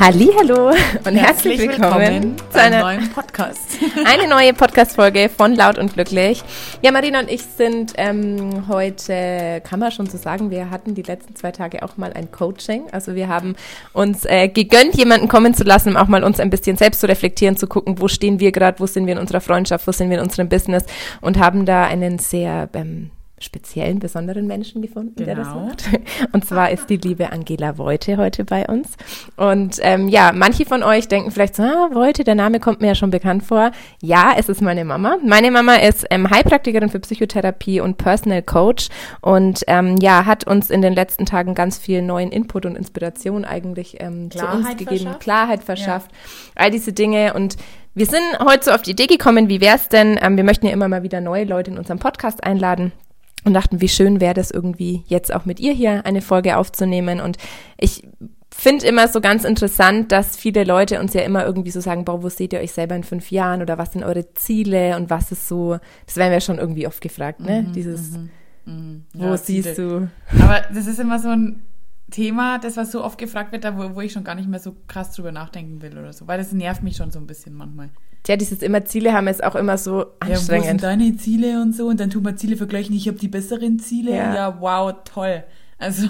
Hallo und herzlich, herzlich willkommen, willkommen, zu einer neuen Podcast. eine neue Podcast-Folge von Laut und Glücklich. Ja, Marina und ich sind ähm, heute, kann man schon so sagen, wir hatten die letzten zwei Tage auch mal ein Coaching. Also wir haben uns äh, gegönnt, jemanden kommen zu lassen, um auch mal uns ein bisschen selbst zu reflektieren, zu gucken, wo stehen wir gerade, wo sind wir in unserer Freundschaft, wo sind wir in unserem Business und haben da einen sehr ähm, speziellen, besonderen Menschen gefunden, genau. der das genau. macht. Und zwar ist die liebe Angela Voite heute bei uns. Und ähm, ja, manche von euch denken vielleicht so, ah, Voite, der Name kommt mir ja schon bekannt vor. Ja, es ist meine Mama. Meine Mama ist ähm, Heilpraktikerin für Psychotherapie und Personal Coach und ähm, ja, hat uns in den letzten Tagen ganz viel neuen Input und Inspiration eigentlich ähm, zu uns gegeben, verschafft. Klarheit verschafft, ja. all diese Dinge und wir sind heute so auf die Idee gekommen, wie wäre es denn, ähm, wir möchten ja immer mal wieder neue Leute in unserem Podcast einladen und dachten, wie schön wäre das irgendwie jetzt auch mit ihr hier eine Folge aufzunehmen. Und ich finde immer so ganz interessant, dass viele Leute uns ja immer irgendwie so sagen, boah, wo seht ihr euch selber in fünf Jahren oder was sind eure Ziele und was ist so, das werden wir schon irgendwie oft gefragt, ne? Mhm, Dieses, mhm, mhm. wo ja, siehst Ziele. du? Aber das ist immer so ein Thema, das was so oft gefragt wird, da wo, wo ich schon gar nicht mehr so krass drüber nachdenken will oder so, weil das nervt mich schon so ein bisschen manchmal. Tja, dieses immer Ziele haben ist auch immer so anstrengend. Ja, wo sind deine Ziele und so? Und dann tut man Ziele vergleichen, ich habe die besseren Ziele. Ja. ja, wow, toll. Also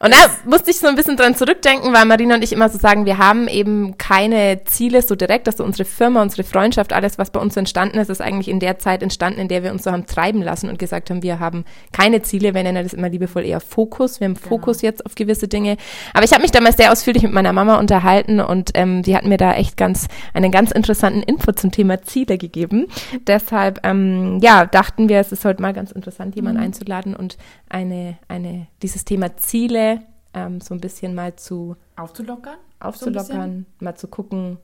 und da musste ich so ein bisschen dran zurückdenken, weil Marina und ich immer so sagen, wir haben eben keine Ziele so direkt, also unsere Firma, unsere Freundschaft, alles, was bei uns entstanden ist, ist eigentlich in der Zeit entstanden, in der wir uns so haben treiben lassen und gesagt haben, wir haben keine Ziele, wir nennen das immer liebevoll eher Fokus. Wir haben genau. Fokus jetzt auf gewisse Dinge. Aber ich habe mich damals sehr ausführlich mit meiner Mama unterhalten und ähm, die hat mir da echt ganz einen ganz interessanten Input zum Thema Ziele gegeben. Deshalb, ähm, ja, dachten wir, es ist heute mal ganz interessant, jemanden mhm. einzuladen und eine, eine, dieses Thema Ziele Ziele ähm, so ein bisschen mal zu aufzulockern, aufzulockern, so mal zu gucken,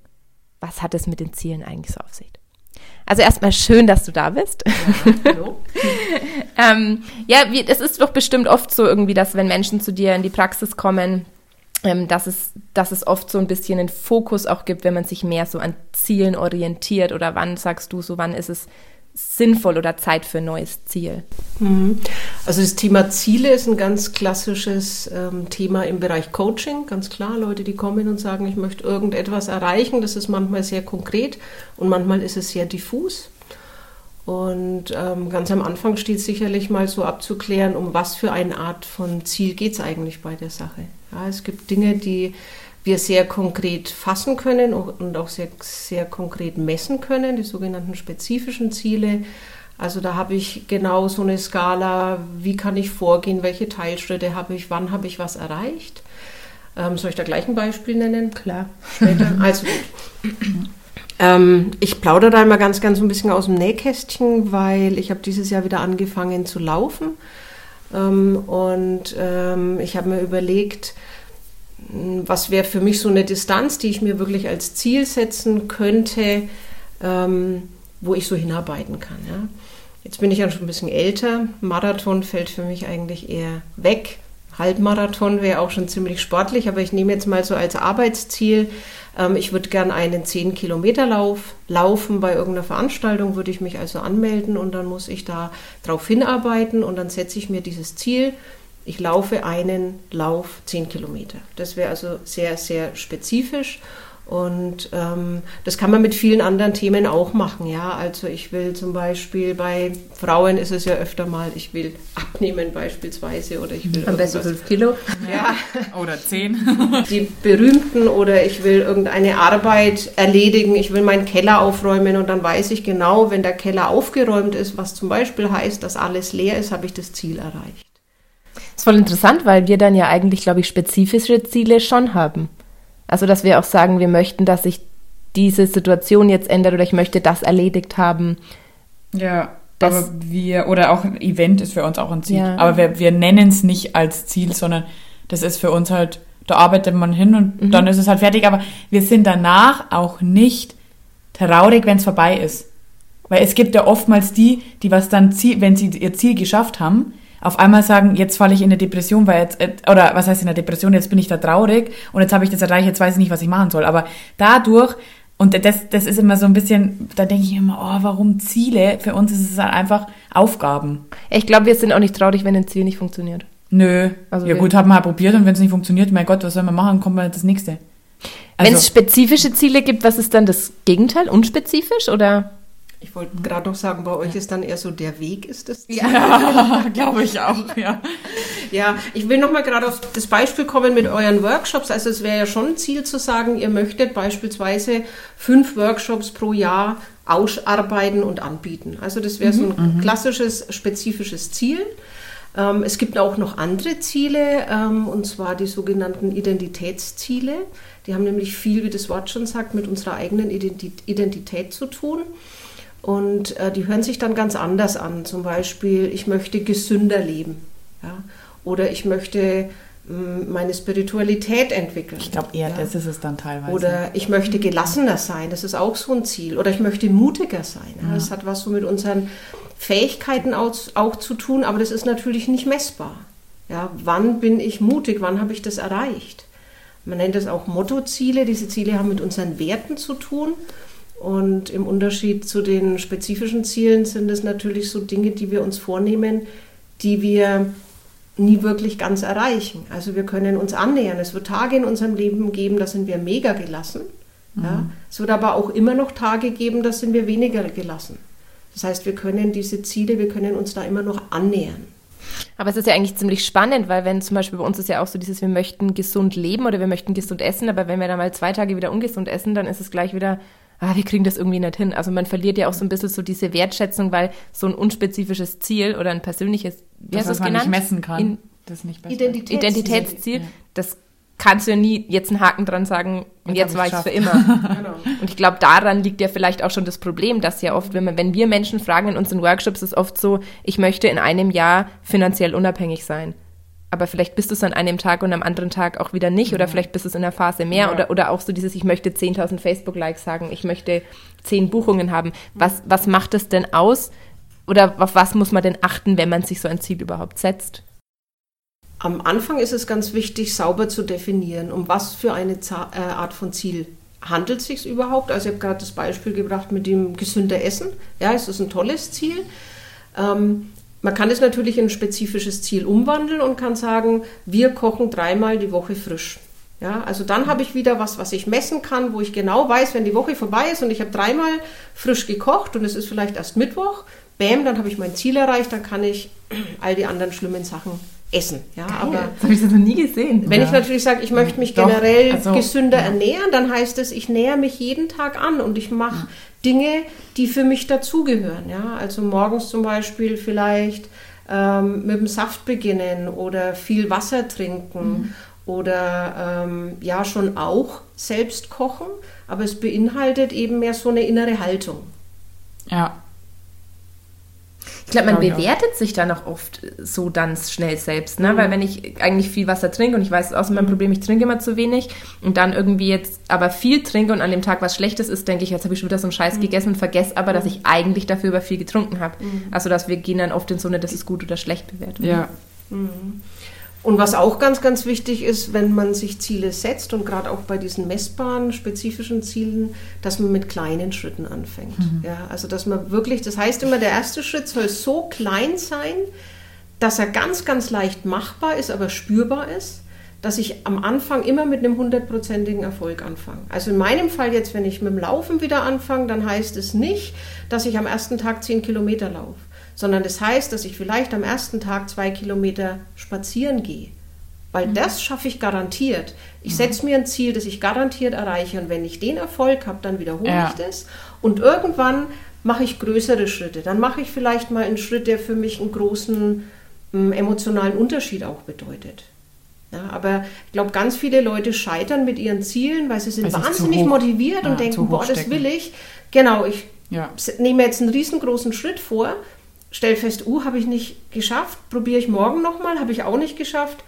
was hat es mit den Zielen eigentlich so auf sich. Also erstmal schön, dass du da bist. Ja, hallo. ähm, ja, wie, es ist doch bestimmt oft so irgendwie, dass wenn Menschen zu dir in die Praxis kommen, ähm, dass, es, dass es oft so ein bisschen einen Fokus auch gibt, wenn man sich mehr so an Zielen orientiert oder wann sagst du so, wann ist es sinnvoll oder Zeit für ein neues Ziel? Mhm. Also das Thema Ziele ist ein ganz klassisches ähm, Thema im Bereich Coaching, ganz klar. Leute, die kommen und sagen, ich möchte irgendetwas erreichen, das ist manchmal sehr konkret und manchmal ist es sehr diffus. Und ähm, ganz am Anfang steht sicherlich mal so abzuklären, um was für eine Art von Ziel geht es eigentlich bei der Sache. Ja, es gibt Dinge, die wir sehr konkret fassen können und auch sehr, sehr konkret messen können, die sogenannten spezifischen Ziele. Also da habe ich genau so eine Skala, wie kann ich vorgehen, welche Teilschritte habe ich, wann habe ich was erreicht. Ähm, soll ich da gleich ein Beispiel nennen? Klar. Später. Also. Ähm, ich plaudere da immer ganz, ganz ein bisschen aus dem Nähkästchen, weil ich habe dieses Jahr wieder angefangen zu laufen. Ähm, und ähm, ich habe mir überlegt, was wäre für mich so eine Distanz, die ich mir wirklich als Ziel setzen könnte, ähm, wo ich so hinarbeiten kann. Ja. Jetzt bin ich ja schon ein bisschen älter. Marathon fällt für mich eigentlich eher weg. Halbmarathon wäre auch schon ziemlich sportlich, aber ich nehme jetzt mal so als Arbeitsziel, ähm, ich würde gern einen 10-Kilometer-Lauf laufen. Bei irgendeiner Veranstaltung würde ich mich also anmelden und dann muss ich da drauf hinarbeiten und dann setze ich mir dieses Ziel ich laufe einen Lauf 10 Kilometer. Das wäre also sehr, sehr spezifisch. Und ähm, das kann man mit vielen anderen Themen auch machen. Ja, also ich will zum Beispiel bei Frauen ist es ja öfter mal, ich will abnehmen beispielsweise oder ich will am besten 5 Kilo. Ja. oder 10. Die berühmten oder ich will irgendeine Arbeit erledigen, ich will meinen Keller aufräumen und dann weiß ich genau, wenn der Keller aufgeräumt ist, was zum Beispiel heißt, dass alles leer ist, habe ich das Ziel erreicht. Ist voll interessant, weil wir dann ja eigentlich, glaube ich, spezifische Ziele schon haben. Also, dass wir auch sagen, wir möchten, dass sich diese Situation jetzt ändert oder ich möchte das erledigt haben. Ja, aber wir, oder auch ein Event ist für uns auch ein Ziel. Ja. Aber wir, wir nennen es nicht als Ziel, sondern das ist für uns halt, da arbeitet man hin und mhm. dann ist es halt fertig. Aber wir sind danach auch nicht traurig, wenn es vorbei ist. Weil es gibt ja oftmals die, die was dann, wenn sie ihr Ziel geschafft haben, auf einmal sagen, jetzt falle ich in eine Depression, weil jetzt, äh, oder was heißt in eine Depression, jetzt bin ich da traurig und jetzt habe ich das erreicht, jetzt weiß ich nicht, was ich machen soll. Aber dadurch, und das, das ist immer so ein bisschen, da denke ich immer, oh, warum Ziele? Für uns ist es halt einfach Aufgaben. Ich glaube, wir sind auch nicht traurig, wenn ein Ziel nicht funktioniert. Nö. Also ja gut, haben wir halt probiert und wenn es nicht funktioniert, mein Gott, was soll man machen, kommt mal das nächste. Also, Wenn es spezifische Ziele gibt, was ist dann das Gegenteil? Unspezifisch oder? Ich wollte gerade noch sagen, bei euch ist dann eher so der Weg ist das Ziel. Ja, glaube ich auch, ja. Ja, ich will noch mal gerade auf das Beispiel kommen mit euren Workshops. Also es wäre ja schon ein Ziel zu sagen, ihr möchtet beispielsweise fünf Workshops pro Jahr ausarbeiten und anbieten. Also das wäre mhm, so ein mhm. klassisches, spezifisches Ziel. Ähm, es gibt auch noch andere Ziele, ähm, und zwar die sogenannten Identitätsziele. Die haben nämlich viel, wie das Wort schon sagt, mit unserer eigenen Identität zu tun. Und äh, die hören sich dann ganz anders an. Zum Beispiel, ich möchte gesünder leben. Ja? Oder ich möchte mh, meine Spiritualität entwickeln. Ich glaube eher, ja? das ist es dann teilweise. Oder ich möchte gelassener sein, das ist auch so ein Ziel. Oder ich möchte mutiger sein. Ja? Das hat was so mit unseren Fähigkeiten auch, auch zu tun, aber das ist natürlich nicht messbar. Ja, wann bin ich mutig? Wann habe ich das erreicht? Man nennt das auch Mottoziele. Diese Ziele haben mit unseren Werten zu tun. Und im Unterschied zu den spezifischen Zielen sind es natürlich so Dinge, die wir uns vornehmen, die wir nie wirklich ganz erreichen. Also wir können uns annähern. Es wird Tage in unserem Leben geben, da sind wir mega gelassen. Mhm. Ja. Es wird aber auch immer noch Tage geben, da sind wir weniger gelassen. Das heißt, wir können diese Ziele, wir können uns da immer noch annähern. Aber es ist ja eigentlich ziemlich spannend, weil wenn zum Beispiel bei uns ist ja auch so dieses, wir möchten gesund leben oder wir möchten gesund essen, aber wenn wir dann mal zwei Tage wieder ungesund essen, dann ist es gleich wieder, ah, wir kriegen das irgendwie nicht hin. Also man verliert ja auch so ein bisschen so diese Wertschätzung, weil so ein unspezifisches Ziel oder ein persönliches, wie das, hast du es genannt? nicht messen kann. In, das nicht Identitätsziel, Identitätsziel ja. das kannst du ja nie jetzt einen Haken dran sagen, und jetzt, jetzt war ich es für immer. genau. Und ich glaube, daran liegt ja vielleicht auch schon das Problem, dass ja oft, wenn, man, wenn wir Menschen fragen in unseren Workshops, ist oft so, ich möchte in einem Jahr finanziell unabhängig sein. Aber vielleicht bist du es an einem Tag und am anderen Tag auch wieder nicht. Oder vielleicht bist du es in der Phase mehr. Ja. Oder, oder auch so dieses, ich möchte 10.000 Facebook-Likes sagen, ich möchte 10 Buchungen haben. Was, was macht es denn aus? Oder auf was muss man denn achten, wenn man sich so ein Ziel überhaupt setzt? Am Anfang ist es ganz wichtig, sauber zu definieren, um was für eine äh, Art von Ziel handelt es sich überhaupt. Also ich habe gerade das Beispiel gebracht mit dem gesünder Essen. Ja, es ist ein tolles Ziel. Ähm, man kann es natürlich in ein spezifisches Ziel umwandeln und kann sagen, wir kochen dreimal die Woche frisch. Ja, also dann habe ich wieder was, was ich messen kann, wo ich genau weiß, wenn die Woche vorbei ist und ich habe dreimal frisch gekocht und es ist vielleicht erst Mittwoch, bäm, dann habe ich mein Ziel erreicht, dann kann ich all die anderen schlimmen Sachen essen. Ja, Geil. aber das habe ich das noch nie gesehen. Wenn ja. ich natürlich sage, ich möchte mich Doch, generell also, gesünder ja. ernähren, dann heißt es, ich nähere mich jeden Tag an und ich mache ja. Dinge, die für mich dazugehören. Ja, also morgens zum Beispiel vielleicht ähm, mit dem Saft beginnen oder viel Wasser trinken. Mhm. Oder ähm, ja, schon auch selbst kochen, aber es beinhaltet eben mehr so eine innere Haltung. Ja, glaube, man ja, bewertet ja. sich dann auch oft so dann schnell selbst, ne? Mhm. Weil wenn ich eigentlich viel Wasser trinke und ich weiß, außer mein mhm. Problem, ich trinke immer zu wenig und dann irgendwie jetzt aber viel trinke und an dem Tag was Schlechtes ist, denke ich, jetzt habe ich schon wieder so einen Scheiß mhm. gegessen und vergesse aber, dass mhm. ich eigentlich dafür über viel getrunken habe. Mhm. Also, dass wir gehen dann oft in so eine, das ist gut oder schlecht Bewertung. Ja. Und was auch ganz, ganz wichtig ist, wenn man sich Ziele setzt und gerade auch bei diesen messbaren, spezifischen Zielen, dass man mit kleinen Schritten anfängt. Mhm. Ja, also dass man wirklich, das heißt immer, der erste Schritt soll so klein sein, dass er ganz, ganz leicht machbar ist, aber spürbar ist, dass ich am Anfang immer mit einem hundertprozentigen Erfolg anfange. Also in meinem Fall jetzt, wenn ich mit dem Laufen wieder anfange, dann heißt es nicht, dass ich am ersten Tag zehn Kilometer laufe sondern das heißt, dass ich vielleicht am ersten Tag zwei Kilometer spazieren gehe. Weil mhm. das schaffe ich garantiert. Ich mhm. setze mir ein Ziel, das ich garantiert erreiche. Und wenn ich den Erfolg habe, dann wiederhole ja. ich das. Und irgendwann mache ich größere Schritte. Dann mache ich vielleicht mal einen Schritt, der für mich einen großen ähm, emotionalen Unterschied auch bedeutet. Ja, aber ich glaube, ganz viele Leute scheitern mit ihren Zielen, weil sie sind weil wahnsinnig motiviert ja, und denken, boah, das will ich. Genau, ich ja. nehme jetzt einen riesengroßen Schritt vor stell fest, uh, habe ich nicht geschafft, probiere ich morgen nochmal, habe ich auch nicht geschafft,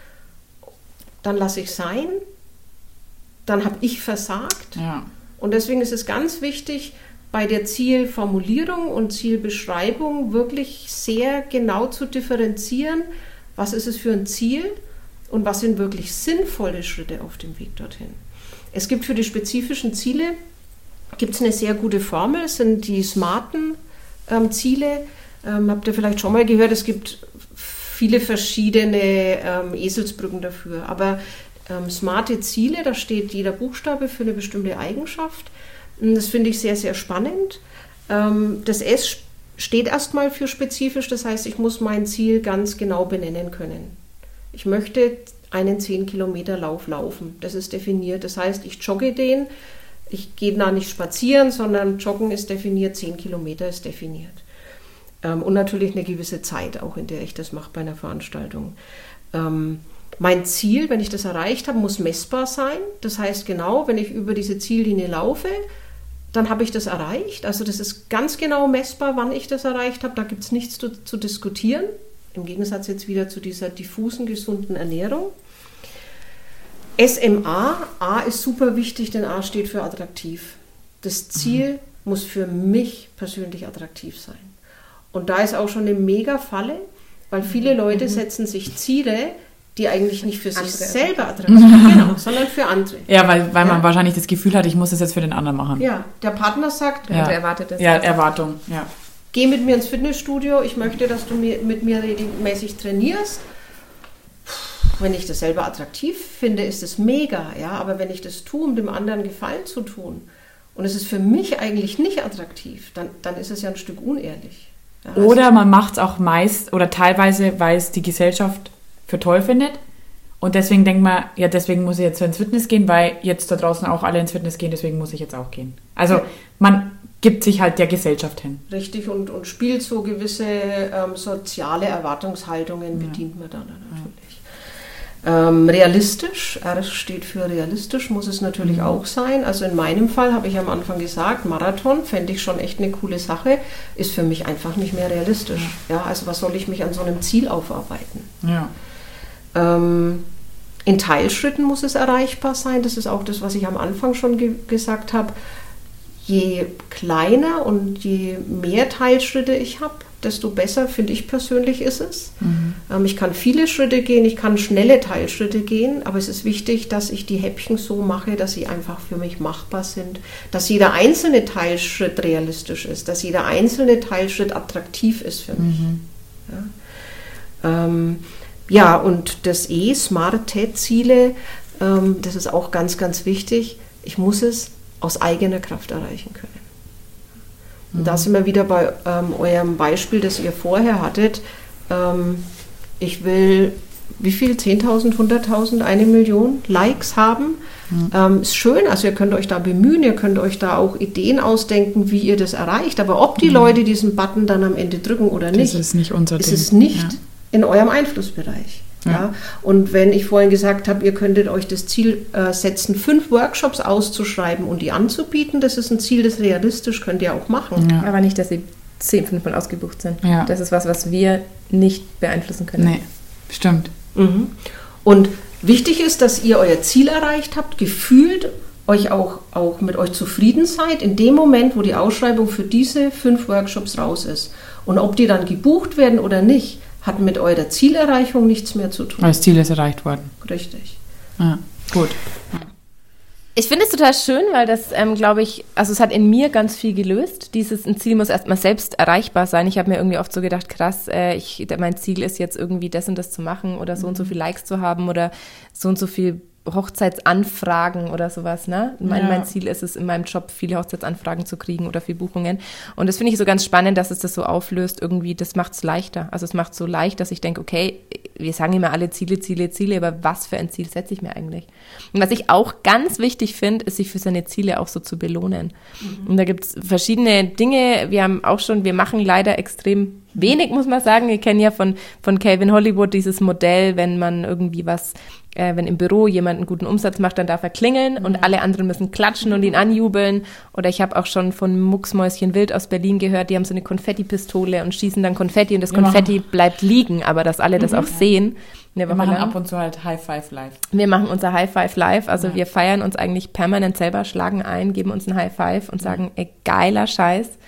dann lasse ich sein, dann habe ich versagt. Ja. Und deswegen ist es ganz wichtig, bei der Zielformulierung und Zielbeschreibung wirklich sehr genau zu differenzieren, was ist es für ein Ziel und was sind wirklich sinnvolle Schritte auf dem Weg dorthin. Es gibt für die spezifischen Ziele gibt eine sehr gute Formel, sind die smarten ähm, Ziele, ähm, habt ihr vielleicht schon mal gehört, es gibt viele verschiedene ähm, Eselsbrücken dafür. Aber ähm, smarte Ziele, da steht jeder Buchstabe für eine bestimmte Eigenschaft. Das finde ich sehr, sehr spannend. Ähm, das S steht erstmal für spezifisch, das heißt, ich muss mein Ziel ganz genau benennen können. Ich möchte einen 10 Kilometer Lauf laufen. Das ist definiert. Das heißt, ich jogge den. Ich gehe da nicht spazieren, sondern Joggen ist definiert, 10 Kilometer ist definiert. Ähm, und natürlich eine gewisse Zeit auch, in der ich das mache bei einer Veranstaltung. Ähm, mein Ziel, wenn ich das erreicht habe, muss messbar sein. Das heißt genau, wenn ich über diese Ziellinie laufe, dann habe ich das erreicht. Also das ist ganz genau messbar, wann ich das erreicht habe. Da gibt es nichts zu, zu diskutieren. Im Gegensatz jetzt wieder zu dieser diffusen, gesunden Ernährung. SMA, A ist super wichtig, denn A steht für attraktiv. Das Ziel mhm. muss für mich persönlich attraktiv sein. Und da ist auch schon eine mega Falle, weil viele mhm. Leute mhm. setzen sich Ziele, die eigentlich nicht für andere. sich selber attraktiv sind, genau, sondern für andere. Ja, weil, weil ja. man wahrscheinlich das Gefühl hat, ich muss das jetzt für den anderen machen. Ja, der Partner sagt, ja. erwartet das. Ja, Erwartung, ja. Geh mit mir ins Fitnessstudio, ich möchte, dass du mit mir regelmäßig trainierst. Wenn ich das selber attraktiv finde, ist es mega, ja, aber wenn ich das tue, um dem anderen Gefallen zu tun, und es ist für mich eigentlich nicht attraktiv, dann, dann ist es ja ein Stück unehrlich. Also oder man macht es auch meist oder teilweise, weil es die Gesellschaft für toll findet. Und deswegen denkt man, ja, deswegen muss ich jetzt ins Fitness gehen, weil jetzt da draußen auch alle ins Fitness gehen, deswegen muss ich jetzt auch gehen. Also man gibt sich halt der Gesellschaft hin. Richtig, und, und spielt so gewisse ähm, soziale Erwartungshaltungen, bedient ja. man dann natürlich. Ja. Ähm, realistisch, R steht für realistisch, muss es natürlich mhm. auch sein. Also in meinem Fall habe ich am Anfang gesagt, Marathon fände ich schon echt eine coole Sache, ist für mich einfach nicht mehr realistisch. Ja, also was soll ich mich an so einem Ziel aufarbeiten? Ja. Ähm, in Teilschritten muss es erreichbar sein. Das ist auch das, was ich am Anfang schon ge gesagt habe. Je kleiner und je mehr Teilschritte ich habe, desto besser, finde ich persönlich, ist es. Mhm. Ähm, ich kann viele Schritte gehen, ich kann schnelle Teilschritte gehen, aber es ist wichtig, dass ich die Häppchen so mache, dass sie einfach für mich machbar sind, dass jeder einzelne Teilschritt realistisch ist, dass jeder einzelne Teilschritt attraktiv ist für mich. Mhm. Ja. Ähm, ja, und das E, smarte Ziele, ähm, das ist auch ganz, ganz wichtig. Ich muss es aus eigener Kraft erreichen können. Und da sind wir wieder bei ähm, eurem Beispiel, das ihr vorher hattet. Ähm, ich will wie viel? 10.000, 100.000, eine Million Likes haben. Mhm. Ähm, ist schön, also ihr könnt euch da bemühen, ihr könnt euch da auch Ideen ausdenken, wie ihr das erreicht. Aber ob die mhm. Leute diesen Button dann am Ende drücken oder nicht, das ist nicht unser ist Ding. es nicht ja in eurem Einflussbereich. Ja. ja. Und wenn ich vorhin gesagt habe, ihr könntet euch das Ziel äh, setzen, fünf Workshops auszuschreiben und die anzubieten, das ist ein Ziel, das realistisch könnt ihr auch machen. Ja. Aber nicht, dass sie zehn, fünfmal ausgebucht sind. Ja. Das ist was, was wir nicht beeinflussen können. Nee, stimmt. Mhm. Und wichtig ist, dass ihr euer Ziel erreicht habt, gefühlt euch auch, auch mit euch zufrieden seid, in dem Moment, wo die Ausschreibung für diese fünf Workshops raus ist. Und ob die dann gebucht werden oder nicht, hat mit eurer Zielerreichung nichts mehr zu tun. Das Ziel ist erreicht worden. Richtig. Ja, gut. Ich finde es total schön, weil das, ähm, glaube ich, also es hat in mir ganz viel gelöst. Dieses ein Ziel muss erstmal selbst erreichbar sein. Ich habe mir irgendwie oft so gedacht, krass, äh, ich, mein Ziel ist jetzt irgendwie das und das zu machen oder so mhm. und so mhm. viel Likes zu haben oder so und so viel Hochzeitsanfragen oder sowas. Ne? Mein, ja. mein Ziel ist es, in meinem Job viele Hochzeitsanfragen zu kriegen oder viele Buchungen. Und das finde ich so ganz spannend, dass es das so auflöst. Irgendwie, das macht es leichter. Also es macht es so leicht, dass ich denke, okay, wir sagen immer alle Ziele, Ziele, Ziele, aber was für ein Ziel setze ich mir eigentlich? Und was ich auch ganz wichtig finde, ist, sich für seine Ziele auch so zu belohnen. Mhm. Und da gibt es verschiedene Dinge. Wir haben auch schon, wir machen leider extrem wenig, muss man sagen. Wir kennen ja von, von Calvin Hollywood dieses Modell, wenn man irgendwie was äh, wenn im Büro jemand einen guten Umsatz macht, dann darf er klingeln mhm. und alle anderen müssen klatschen und ihn anjubeln. Oder ich habe auch schon von Mucksmäuschen Wild aus Berlin gehört, die haben so eine Konfettipistole und schießen dann Konfetti und das Wir Konfetti machen. bleibt liegen, aber dass alle das mhm. auch sehen. Wir machen lang. ab und zu halt High Five live. Wir machen unser High Five live, also ja. wir feiern uns eigentlich permanent selber, schlagen ein, geben uns ein High Five und sagen, ey, geiler Scheiß.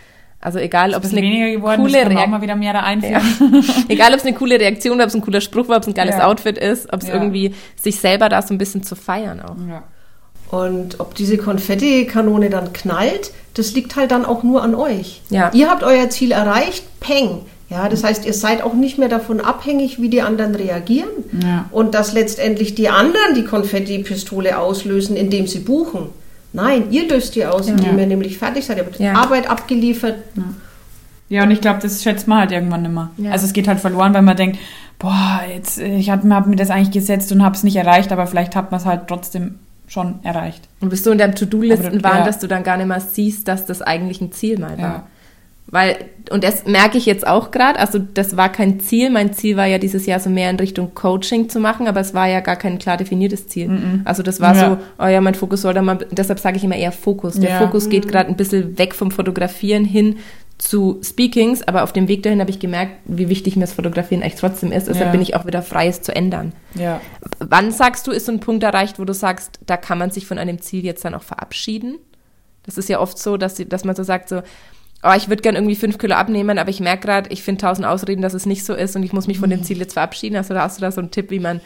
Also egal, ob es eine geworden, coole Reaktion mal wieder mehr da einführen. Ja. egal, ob es eine coole Reaktion war, ob es ein cooler Spruch war, ob es ein geiles ja. Outfit ist, ob es ja. irgendwie sich selber da so ein bisschen zu feiern auch. Ja. Und ob diese Konfetti-Kanone dann knallt, das liegt halt dann auch nur an euch. Ja. Ihr habt euer Ziel erreicht, peng. Ja, das heißt, ihr seid auch nicht mehr davon abhängig, wie die anderen reagieren Ja. und dass letztendlich die anderen die Konfetti-Pistole auslösen, indem sie buchen. Nein, ihr löst die aus, indem ihr nämlich fertig seid. Ihr habt Ja. Arbeit abgeliefert. Ja, und ich glaube, das schätzt man halt irgendwann nimmer. Ja. Also es geht halt verloren, weil man denkt, boah, jetzt, äh, ich habe hab mir das eigentlich gesetzt und habe es nicht erreicht, aber vielleicht hat man es halt trotzdem schon erreicht. Und bist du in deinem To-Do-Listen waren, ja. dass du dann gar nicht mehr siehst, dass das eigentlich ein Ziel mal war. Ja. Weil, und das merke ich jetzt auch gerade, also das war kein Ziel. Mein Ziel war ja dieses Jahr so mehr in Richtung Coaching zu machen, aber es war ja gar kein klar definiertes Ziel. Also das war Ja. so, oh ja, mein Fokus soll da mal, deshalb sage ich immer eher Fokus. Der Ja. Fokus geht gerade ein bisschen weg vom Fotografieren hin zu Speakings, aber auf dem Weg dahin habe ich gemerkt, wie wichtig mir das Fotografieren echt trotzdem ist. Deshalb Ja. bin ich auch wieder frei, es zu ändern. Ja. Wann sagst du, ist so ein Punkt erreicht, wo du sagst, da kann man sich von einem Ziel jetzt dann auch verabschieden? Das ist ja oft so, dass, dass man so sagt, so, oh, ich würde gern irgendwie fünf Kilo abnehmen, aber ich merke gerade, ich finde tausend Ausreden, dass es nicht so ist und ich muss mich von dem Ziel jetzt verabschieden. Also da hast du da so einen Tipp, wie man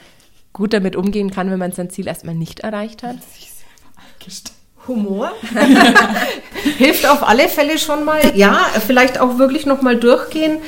gut damit umgehen kann, wenn man sein Ziel erstmal nicht erreicht hat? Humor hilft auf alle Fälle schon mal. Ja, vielleicht auch wirklich noch mal durchgehen.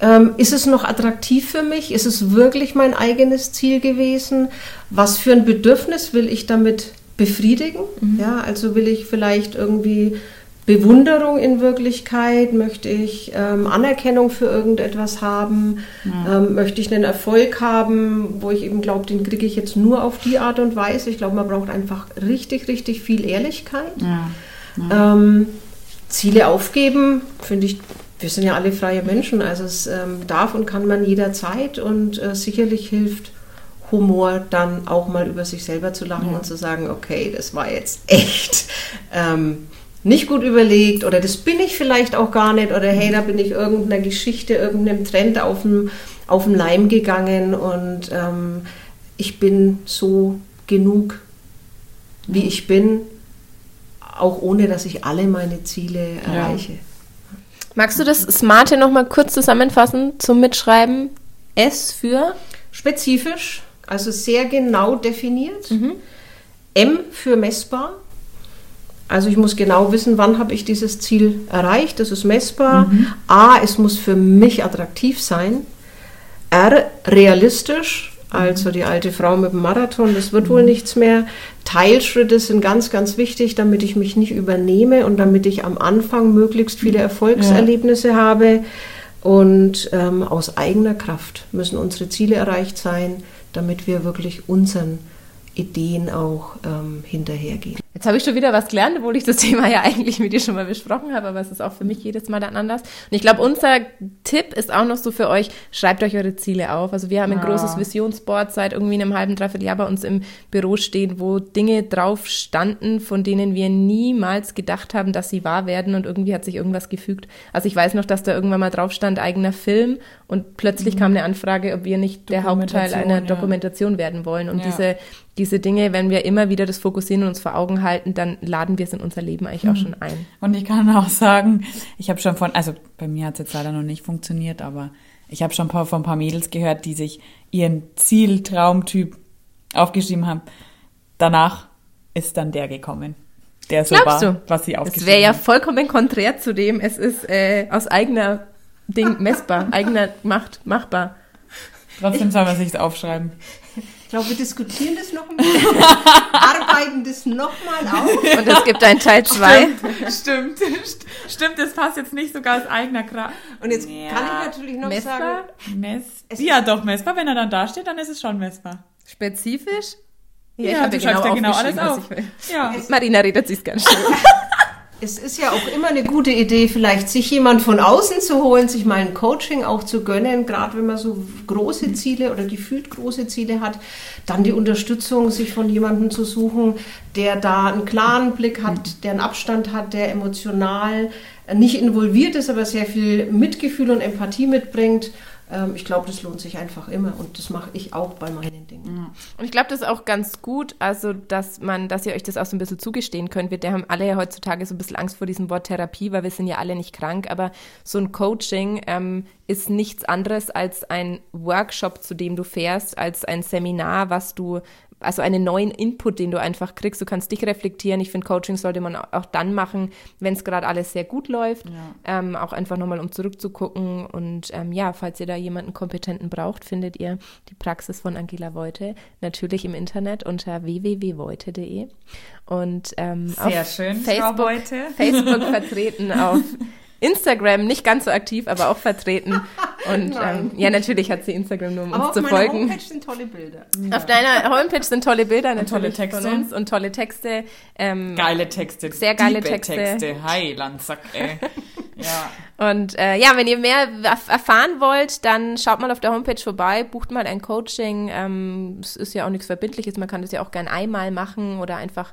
Ähm, ist es noch attraktiv für mich? Ist es wirklich mein eigenes Ziel gewesen? Was für ein Bedürfnis will ich damit befriedigen? Ja, also will ich vielleicht irgendwie Bewunderung in Wirklichkeit? Möchte ich ähm, Anerkennung für irgendetwas haben? Ähm, möchte ich einen Erfolg haben, wo ich eben glaube, den kriege ich jetzt nur auf die Art und Weise? Ich glaube, man braucht einfach richtig, richtig viel Ehrlichkeit. Ja. Ähm, Ziele aufgeben, finde ich, wir sind ja alle freie Menschen, also es ähm, darf und kann man jederzeit und äh, sicherlich hilft Humor dann auch mal über sich selber zu lachen und zu sagen, okay, das war jetzt echt ähm, nicht gut überlegt oder das bin ich vielleicht auch gar nicht oder hey, da bin ich irgendeiner Geschichte, irgendeinem Trend auf den, auf den Leim gegangen und ähm, ich bin so genug, wie ich bin, auch ohne dass ich alle meine Ziele erreiche. Magst du das Smarte nochmal kurz zusammenfassen zum Mitschreiben? S für? Spezifisch, also sehr genau definiert. M für messbar. Also ich muss genau wissen, wann habe ich dieses Ziel erreicht. Das ist messbar. A, es muss für mich attraktiv sein. R, realistisch. Also die alte Frau mit dem Marathon, das wird wohl nichts mehr. Teilschritte sind ganz, ganz wichtig, damit ich mich nicht übernehme und damit ich am Anfang möglichst viele Erfolgserlebnisse habe. Und ähm, aus eigener Kraft müssen unsere Ziele erreicht sein, damit wir wirklich unseren Ideen auch ähm, hinterhergehen. Jetzt habe ich schon wieder was gelernt, obwohl ich das Thema ja eigentlich mit dir schon mal besprochen habe, aber es ist auch für mich jedes Mal dann anders. Und ich glaube, unser Tipp ist auch noch so für euch, schreibt euch eure Ziele auf. Also wir haben ein Ja. großes Visionsboard seit irgendwie einem halben, dreiviertel Jahr bei uns im Büro stehen, wo Dinge drauf standen, von denen wir niemals gedacht haben, dass sie wahr werden und irgendwie hat sich irgendwas gefügt. Also ich weiß noch, dass da irgendwann mal drauf stand, eigener Film und plötzlich kam eine Anfrage, ob wir nicht der Hauptteil Dokumentation, einer ja. Dokumentation werden wollen. Und Ja. diese diese Dinge, wenn wir immer wieder das Fokussieren und uns vor Augen halten, dann laden wir es in unser Leben eigentlich auch schon ein. Und ich kann auch sagen, ich habe schon von, also bei mir hat es jetzt leider noch nicht funktioniert, aber ich habe schon von ein paar Mädels gehört, die sich ihren Zieltraumtyp aufgeschrieben haben. Danach ist dann der gekommen, der so Glaubst war, du? was sie Es aufgeschrieben wäre ja vollkommen konträr zu dem, es ist äh, aus eigener Ding messbar, eigener Macht machbar. Trotzdem soll man sich aufschreiben. Ich glaube, wir diskutieren das noch ein bisschen, arbeiten das nochmal auf. Und es gibt einen Teil 2. Stimmt, stimmt, das passt jetzt nicht sogar als eigener Kraft. Und jetzt Ja. kann ich natürlich noch Messbar? sagen, Mess Es ja, doch, messbar. Wenn er dann da steht, dann ist es schon messbar. Spezifisch? Ja, hab du schreibst ja genau aufgeschrieben, alles was auf. ich will. Ja. Marina redet sich ganz schön. Es ist ja auch immer eine gute Idee, vielleicht sich jemand von außen zu holen, sich mal ein Coaching auch zu gönnen, gerade wenn man so große Ziele oder gefühlt große Ziele hat, dann die Unterstützung, sich von jemandem zu suchen, der da einen klaren Blick hat, der einen Abstand hat, der emotional nicht involviert ist, aber sehr viel Mitgefühl und Empathie mitbringt. Ähm, Ich glaube, das lohnt sich einfach immer und das mache ich auch bei meinen Dingen. Und ich glaube, das ist auch ganz gut, also dass man, dass ihr euch das auch so ein bisschen zugestehen könnt. Wir haben alle ja heutzutage so ein bisschen Angst vor diesem Wort Therapie, weil wir sind ja alle nicht krank, aber so ein Coaching ähm, ist nichts anderes als ein Workshop, zu dem du fährst, als ein Seminar, was du also einen neuen Input, den du einfach kriegst. Du kannst dich reflektieren. Ich finde, Coaching sollte man auch dann machen, wenn es gerade alles sehr gut läuft. Ja. Ähm, auch einfach nochmal, um zurückzugucken. Und ähm, ja, falls ihr da jemanden Kompetenten braucht, findet ihr die Praxis von Angela Voite natürlich im Internet unter www.voite.de. Und ähm, sehr auf schön, Facebook, Facebook vertreten auf Instagram nicht ganz so aktiv, aber auch vertreten. Und ähm, ja, natürlich hat sie Instagram nur, um aber uns zu folgen. Auf meiner Homepage sind tolle Bilder. Ja. Auf deiner Homepage sind tolle Bilder, und tolle Texte. von uns und tolle Texte. Ähm, geile Texte. Sehr geile Texte. Texte. Hi, Landsack, ey. ja. Und äh, ja, wenn ihr mehr erfahren wollt, dann schaut mal auf der Homepage vorbei, bucht mal ein Coaching. Ähm, es ist ja auch nichts Verbindliches, man kann das ja auch gern einmal machen oder einfach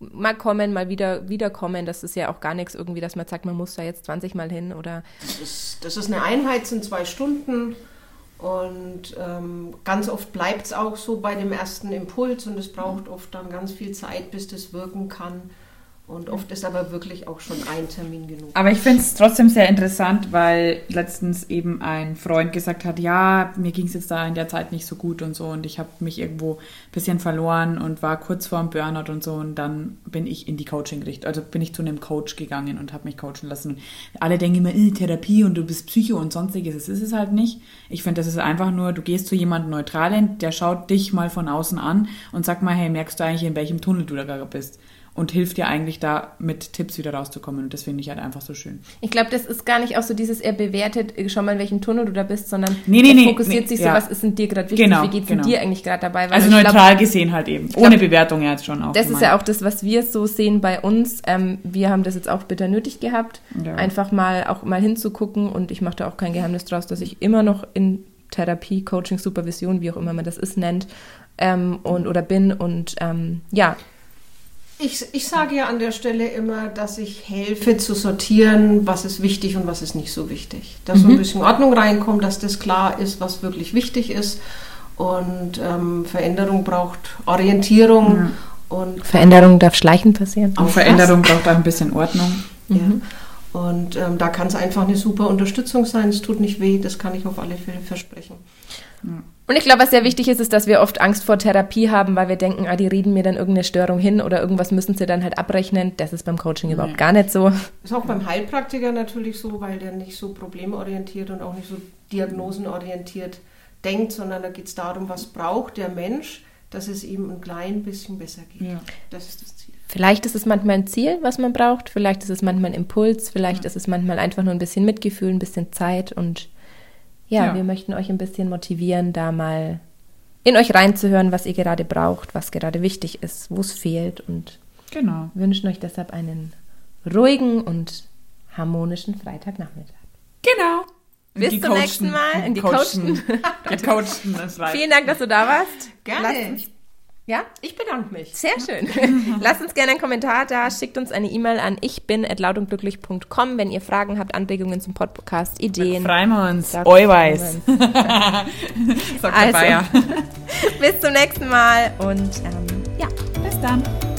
mal kommen, mal wieder wiederkommen. Das ist ja auch gar nichts irgendwie, dass man sagt, man muss da jetzt 20 Mal hin oder. Das ist, das ist eine Einheit, sind zwei Stunden. Und ähm, ganz oft bleibt es auch so bei dem ersten Impuls und es braucht oft dann ganz viel Zeit, bis das wirken kann. Und oft ist aber wirklich auch schon ein Termin genug. Aber ich finde es trotzdem sehr interessant, weil letztens eben ein Freund gesagt hat, ja, mir ging es jetzt da in der Zeit nicht so gut und so und ich habe mich irgendwo ein bisschen verloren und war kurz vor dem Burnout und so und dann bin ich in die Coaching-Richtung, also bin ich zu einem Coach gegangen und habe mich coachen lassen. Und alle denken immer, äh, Therapie und du bist Psycho und sonstiges. Das ist es halt nicht. Ich finde, das ist einfach nur, du gehst zu jemandem Neutralen, der schaut dich mal von außen an und sagt mal, hey, merkst du eigentlich, in welchem Tunnel du da gerade bist? Und hilft dir eigentlich da mit Tipps wieder rauszukommen. Und das finde ich halt einfach so schön. Ich glaube, das ist gar nicht auch so dieses, er bewertet, äh, schau mal, in welchem Tunnel du da bist, sondern nee, nee, er fokussiert nee, sich so, ja. was ist in dir gerade wichtig, genau, wie geht es genau. dir eigentlich gerade dabei? Weil also neutral glaub, gesehen halt eben, ohne glaub, Bewertung jetzt schon auch. Das gemeint. ist ja auch das, was wir so sehen bei uns. Ähm, wir haben das jetzt auch bitter nötig gehabt, ja. einfach mal auch mal hinzugucken und ich mache da auch kein Geheimnis draus, dass ich immer noch in Therapie, Coaching, Supervision, wie auch immer man das ist, nennt, ähm, und oder bin und ähm, ja, ich, ich sage ja an der Stelle immer, dass ich helfe zu sortieren, was ist wichtig und was ist nicht so wichtig. Dass mhm. so ein mhm. bisschen Ordnung reinkommt, dass das klar ist, was wirklich wichtig ist. Und ähm, Veränderung braucht Orientierung. Ja. Und Veränderung darf schleichend passieren. Auch Veränderung braucht auch ein bisschen Ordnung. Mhm. Ja. Und ähm, da kann es einfach eine super Unterstützung sein. Es tut nicht weh, das kann ich auf alle Fälle versprechen. Ja. Und ich glaube, was sehr wichtig ist, ist, dass wir oft Angst vor Therapie haben, weil wir denken, ah, die reden mir dann irgendeine Störung hin oder irgendwas müssen sie dann halt abrechnen. Das ist beim Coaching nee. überhaupt gar nicht so. Ist auch beim Heilpraktiker natürlich so, weil der nicht so problemorientiert und auch nicht so diagnosenorientiert denkt, sondern da geht es darum, was braucht der Mensch, dass es ihm ein klein bisschen besser geht. Ja. Das ist das Ziel. Vielleicht ist es manchmal ein Ziel, was man braucht, vielleicht ist es manchmal ein Impuls, vielleicht ja. ist es manchmal einfach nur ein bisschen Mitgefühl, ein bisschen Zeit und ja, ja, wir möchten euch ein bisschen motivieren, da mal in euch reinzuhören, was ihr gerade braucht, was gerade wichtig ist, wo es fehlt und genau. wünschen euch deshalb einen ruhigen und harmonischen Freitagnachmittag. Genau. Bis zum coachten, nächsten Mal. In die Coachten. Coachten. Vielen Dank, dass du da warst. Gerne. Ja? Ich bedanke mich. Sehr schön. Lasst uns gerne einen Kommentar da, schickt uns eine E-Mail an ich bin lautundglücklich.com, wenn ihr Fragen habt, Anregungen zum Podcast, Ideen. Freuen wir uns. Always. also, bis zum nächsten Mal und ähm, ja, bis dann.